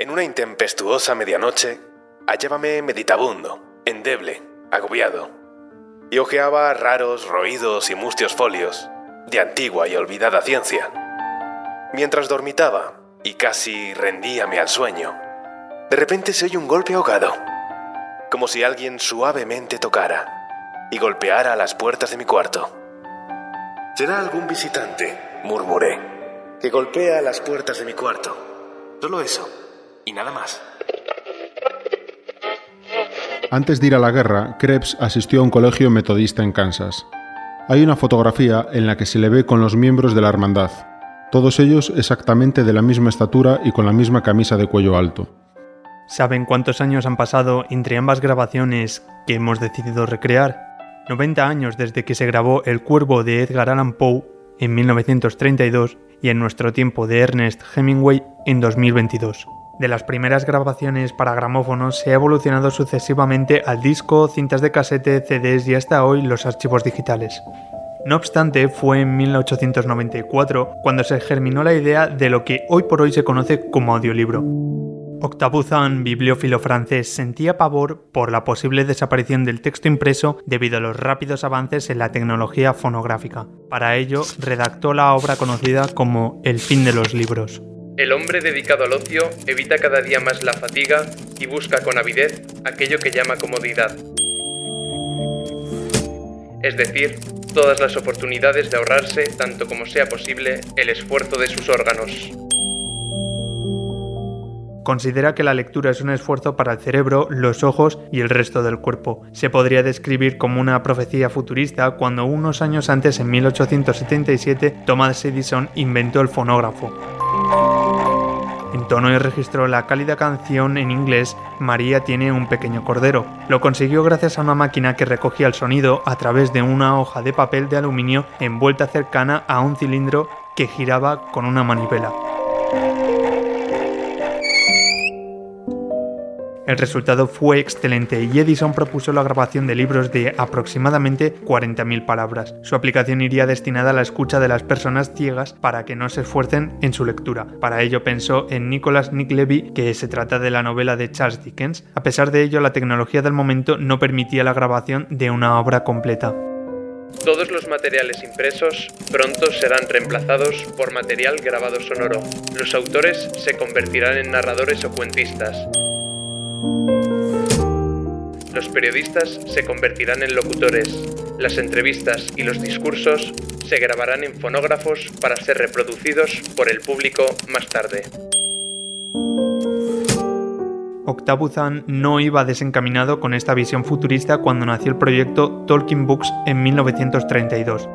En una intempestuosa medianoche, hallábame meditabundo, endeble, agobiado, y hojeaba raros, roídos y mustios folios de antigua y olvidada ciencia. Mientras dormitaba y casi rendíame al sueño, de repente se oye un golpe ahogado, como si alguien suavemente tocara y golpeara las puertas de mi cuarto. Será algún visitante, murmuré, que golpea las puertas de mi cuarto. Solo eso, y nada más. Antes de ir a la guerra, Krebs asistió a un colegio metodista en Kansas. Hay una fotografía en la que se le ve con los miembros de la hermandad, todos ellos exactamente de la misma estatura y con la misma camisa de cuello alto. ¿Saben cuántos años han pasado entre ambas grabaciones que hemos decidido recrear? 90 años desde que se grabó El Cuervo de Edgar Allan Poe en 1932 y En nuestro tiempo de Ernest Hemingway en 2022. De las primeras grabaciones para gramófonos se ha evolucionado sucesivamente al disco, cintas de casete, CDs y hasta hoy los archivos digitales. No obstante, fue en 1894 cuando se germinó la idea de lo que hoy por hoy se conoce como audiolibro. Octave bibliófilo francés, sentía pavor por la posible desaparición del texto impreso debido a los rápidos avances en la tecnología fonográfica. Para ello, redactó la obra conocida como El fin de los libros. El hombre dedicado al ocio evita cada día más la fatiga y busca con avidez aquello que llama comodidad. Es decir, todas las oportunidades de ahorrarse, tanto como sea posible, el esfuerzo de sus órganos. Considera que la lectura es un esfuerzo para el cerebro, los ojos y el resto del cuerpo. Se podría describir como una profecía futurista cuando unos años antes, en 1877, Thomas Edison inventó el fonógrafo entonó y registró la cálida canción en inglés María tiene un pequeño cordero. Lo consiguió gracias a una máquina que recogía el sonido a través de una hoja de papel de aluminio envuelta cercana a un cilindro que giraba con una manivela. El resultado fue excelente y Edison propuso la grabación de libros de aproximadamente 40.000 palabras. Su aplicación iría destinada a la escucha de las personas ciegas para que no se esfuercen en su lectura. Para ello pensó en Nicholas Nick que se trata de la novela de Charles Dickens. A pesar de ello, la tecnología del momento no permitía la grabación de una obra completa. Todos los materiales impresos pronto serán reemplazados por material grabado sonoro. Los autores se convertirán en narradores o cuentistas. Los periodistas se convertirán en locutores. Las entrevistas y los discursos se grabarán en fonógrafos para ser reproducidos por el público más tarde. Octavuzan no iba desencaminado con esta visión futurista cuando nació el proyecto Tolkien Books en 1932.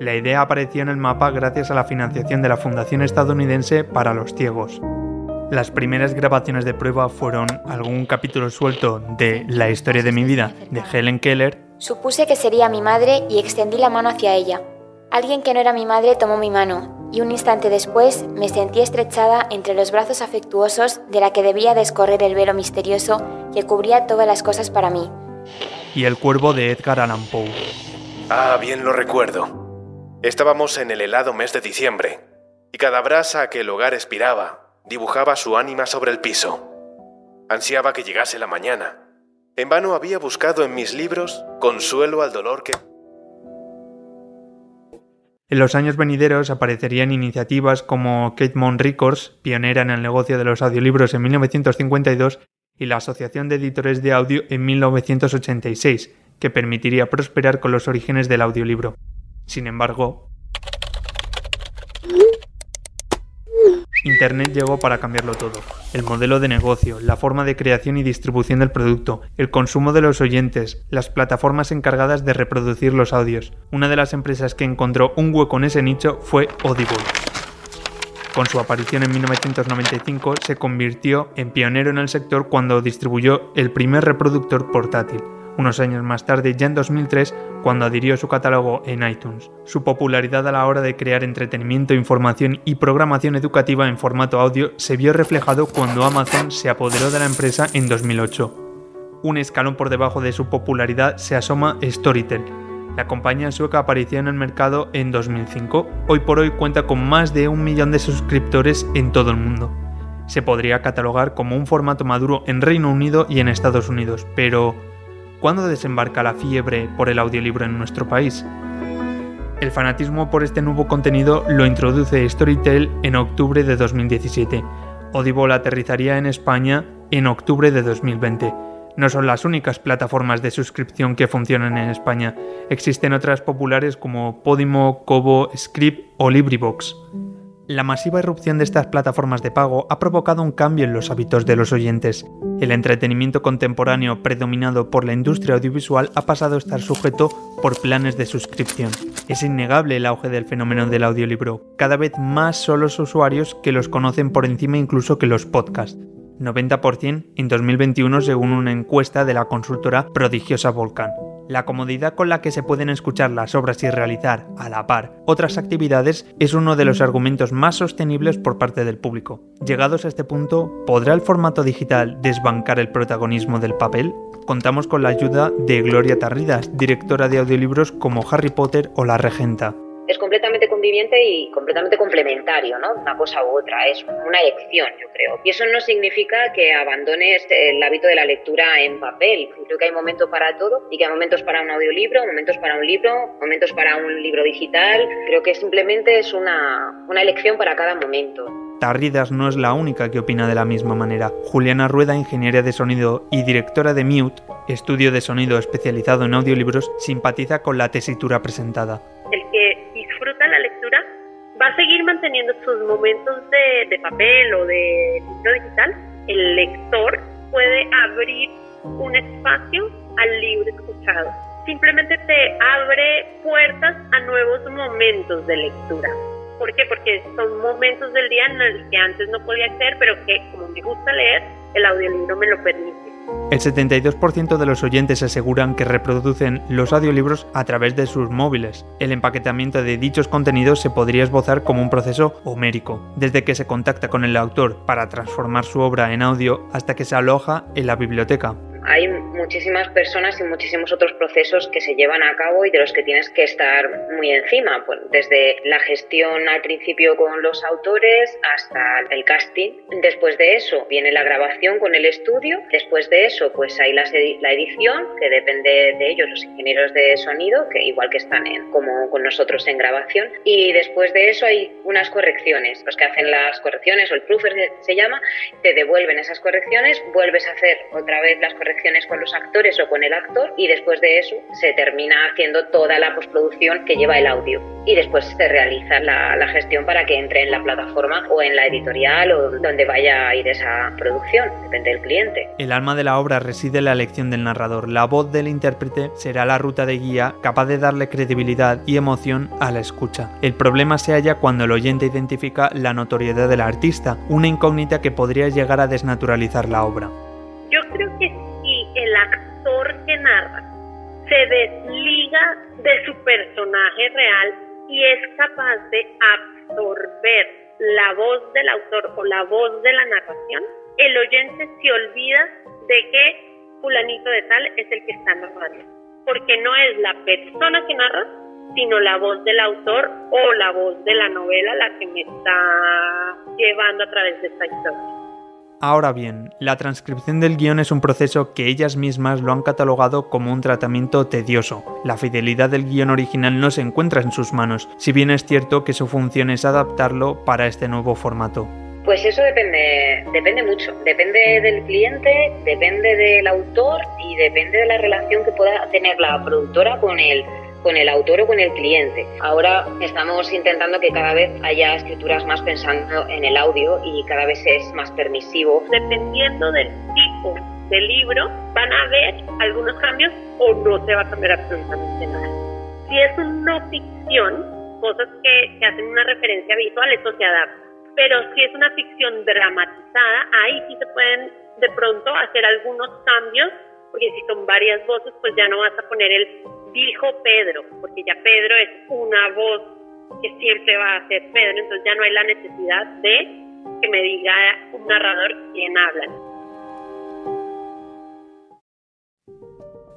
La idea apareció en el mapa gracias a la financiación de la Fundación Estadounidense para los Ciegos. Las primeras grabaciones de prueba fueron algún capítulo suelto de La historia de mi vida de Helen Keller. Supuse que sería mi madre y extendí la mano hacia ella. Alguien que no era mi madre tomó mi mano y un instante después me sentí estrechada entre los brazos afectuosos de la que debía descorrer el velo misterioso que cubría todas las cosas para mí. Y el cuervo de Edgar Allan Poe. Ah, bien lo recuerdo. Estábamos en el helado mes de diciembre y cada brasa que el hogar expiraba dibujaba su ánima sobre el piso. Ansiaba que llegase la mañana. En vano había buscado en mis libros consuelo al dolor que... En los años venideros aparecerían iniciativas como Kate Records, pionera en el negocio de los audiolibros en 1952, y la Asociación de Editores de Audio en 1986, que permitiría prosperar con los orígenes del audiolibro. Sin embargo, Internet llegó para cambiarlo todo. El modelo de negocio, la forma de creación y distribución del producto, el consumo de los oyentes, las plataformas encargadas de reproducir los audios. Una de las empresas que encontró un hueco en ese nicho fue Audible. Con su aparición en 1995 se convirtió en pionero en el sector cuando distribuyó el primer reproductor portátil, unos años más tarde, ya en 2003, cuando adhirió su catálogo en iTunes. Su popularidad a la hora de crear entretenimiento, información y programación educativa en formato audio se vio reflejado cuando Amazon se apoderó de la empresa en 2008. Un escalón por debajo de su popularidad se asoma Storytel. La compañía sueca apareció en el mercado en 2005. Hoy por hoy cuenta con más de un millón de suscriptores en todo el mundo. se podría catalogar como un formato maduro en Reino Unido y en Estados Unidos, pero ¿cuándo desembarca la fiebre por el audiolibro en nuestro país? El fanatismo por este nuevo contenido lo introduce Storytel en octubre de 2017. Audible aterrizaría en España en octubre de 2020. No son las únicas plataformas de suscripción que funcionan en España. Existen otras populares como Podimo, Kobo, Script o LibriVox. La masiva irrupción de estas plataformas de pago ha provocado un cambio en los hábitos de los oyentes. El entretenimiento contemporáneo predominado por la industria audiovisual ha pasado a estar sujeto por planes de suscripción. Es innegable el auge del fenómeno del audiolibro. Cada vez más son los usuarios que los conocen por encima incluso que los podcasts. 90% en 2021 según una encuesta de la consultora prodigiosa Volcan. La comodidad con la que se pueden escuchar las obras y realizar, a la par, otras actividades es uno de los argumentos más sostenibles por parte del público. Llegados a este punto, ¿podrá el formato digital desbancar el protagonismo del papel? Contamos con la ayuda de Gloria Tarridas, directora de audiolibros como Harry Potter o La Regenta es completamente conviviente y completamente complementario, ¿no? Una cosa u otra, es una elección, yo creo. Y eso no significa que abandones el hábito de la lectura en papel. Creo que hay momentos para todo y que hay momentos para un audiolibro, momentos para un libro, momentos para un libro digital. Creo que simplemente es una, una elección para cada momento. Tarridas no es la única que opina de la misma manera. Juliana Rueda, ingeniera de sonido y directora de Mute, estudio de sonido especializado en audiolibros, simpatiza con la tesitura presentada. Manteniendo sus momentos de, papel o de libro digital. El lector puede abrir un espacio al libro escuchado. Simplemente te abre puertas a nuevos momentos de lectura. ¿Por qué? Porque son momentos del día en los que antes no podía hacer, pero que como me gusta leer, el audiolibro me lo permite. El 72% de los oyentes aseguran que reproducen los audiolibros a través de sus móviles. El empaquetamiento de dichos contenidos se podría esbozar como un proceso homérico, desde que se contacta con el autor para transformar su obra en audio hasta que se aloja en la biblioteca hay muchísimas personas y muchísimos otros procesos que se llevan a cabo y de los que tienes que estar muy encima, pues desde la gestión al principio con los autores hasta el casting. Después de eso viene la grabación con el estudio, después de eso pues hay la, edición, que depende de ellos los ingenieros de sonido, que igual que están en, como con nosotros en grabación, y después de eso hay unas correcciones, los que hacen las correcciones o el proofer se llama, te devuelven esas correcciones, vuelves a hacer otra vez las correcciones con los actores o con el actor y después de eso se termina haciendo toda la postproducción que lleva el audio y después se realiza la, la gestión para que entre en la plataforma o en la editorial o donde vaya a ir esa producción, depende del cliente. El alma de la obra reside en la elección del narrador. La voz del intérprete será la ruta de guía capaz de darle credibilidad y emoción a la escucha. El problema se halla cuando el oyente identifica la notoriedad del artista, una incógnita que podría llegar a desnaturalizar la obra. Yo creo que el actor que narra se desliga de su personaje real y es capaz de absorber la voz del autor o la voz de la narración, el oyente se olvida de que fulanito de tal es el que está narrando, porque no es la persona que narra, sino la voz del autor o la voz de la novela la que me está llevando a través de esta historia. Ahora bien, la transcripción del guion es un proceso que ellas mismas lo han catalogado como un tratamiento tedioso. La fidelidad del guion original no se encuentra en sus manos, si bien es cierto que su función es adaptarlo para este nuevo formato. Pues eso depende, depende mucho. Depende del cliente, depende del autor y depende de la relación que pueda tener la productora con el con el autor o con el cliente. Ahora estamos intentando que cada vez haya escrituras más pensando en el audio y cada vez es más permisivo. Dependiendo del tipo de libro, van a haber algunos cambios o no se va a cambiar absolutamente nada. Si es un no ficción, cosas que, que hacen una referencia visual, eso se adapta. Pero si es una ficción dramatizada, ahí sí se pueden de pronto hacer algunos cambios, porque si son varias voces, pues ya no vas a poner el dijo Pedro, porque ya Pedro es una voz que siempre va a ser Pedro, entonces ya no hay la necesidad de que me diga un narrador quién habla.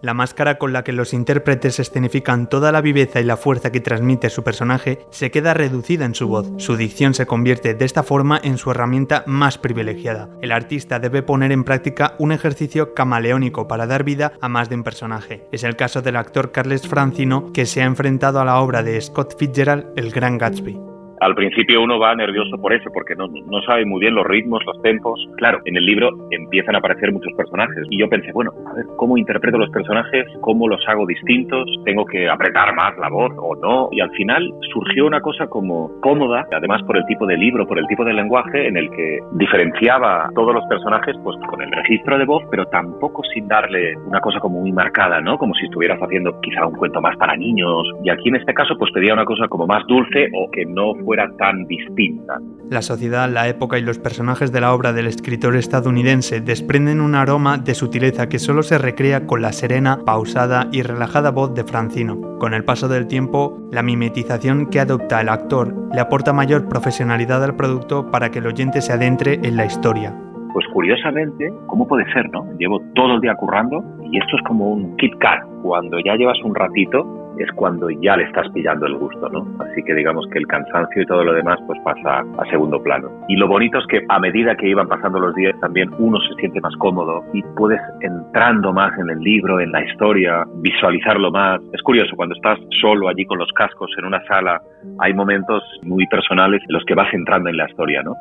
La máscara con la que los intérpretes escenifican toda la viveza y la fuerza que transmite su personaje se queda reducida en su voz. Su dicción se convierte de esta forma en su herramienta más privilegiada. El artista debe poner en práctica un ejercicio camaleónico para dar vida a más de un personaje. Es el caso del actor Carles Francino que se ha enfrentado a la obra de Scott Fitzgerald, El Gran Gatsby. Al principio uno va nervioso por eso, porque no, no sabe muy bien los ritmos, los tempos. Claro, en el libro empiezan a aparecer muchos personajes y yo pensé, bueno, a ver, ¿cómo interpreto los personajes? ¿Cómo los hago distintos? ¿Tengo que apretar más la voz o no? Y al final surgió una cosa como cómoda, además por el tipo de libro, por el tipo de lenguaje, en el que diferenciaba todos los personajes pues con el registro de voz, pero tampoco sin darle una cosa como muy marcada, ¿no? Como si estuvieras haciendo quizá un cuento más para niños. Y aquí en este caso pues pedía una cosa como más dulce o que no fuera tan distinta. La sociedad, la época y los personajes de la obra del escritor estadounidense desprenden un aroma de sutileza que solo se recrea con la serena, pausada y relajada voz de Francino. Con el paso del tiempo, la mimetización que adopta el actor le aporta mayor profesionalidad al producto para que el oyente se adentre en la historia. Pues curiosamente, ¿cómo puede ser, no? Llevo todo el día currando y esto es como un Kit Kat. Cuando ya llevas un ratito, es cuando ya le estás pillando el gusto, ¿no? Así que digamos que el cansancio y todo lo demás pues pasa a segundo plano. Y lo bonito es que a medida que iban pasando los días también uno se siente más cómodo y puedes entrando más en el libro, en la historia, visualizarlo más. Es curioso, cuando estás solo allí con los cascos en una sala, hay momentos muy personales en los que vas entrando en la historia, ¿no?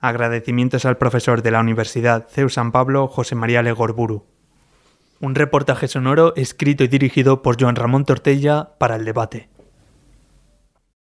Agradecimientos al profesor de la Universidad CEU San Pablo, José María Legorburu un reportaje sonoro escrito y dirigido por Joan Ramón Tortella para el debate.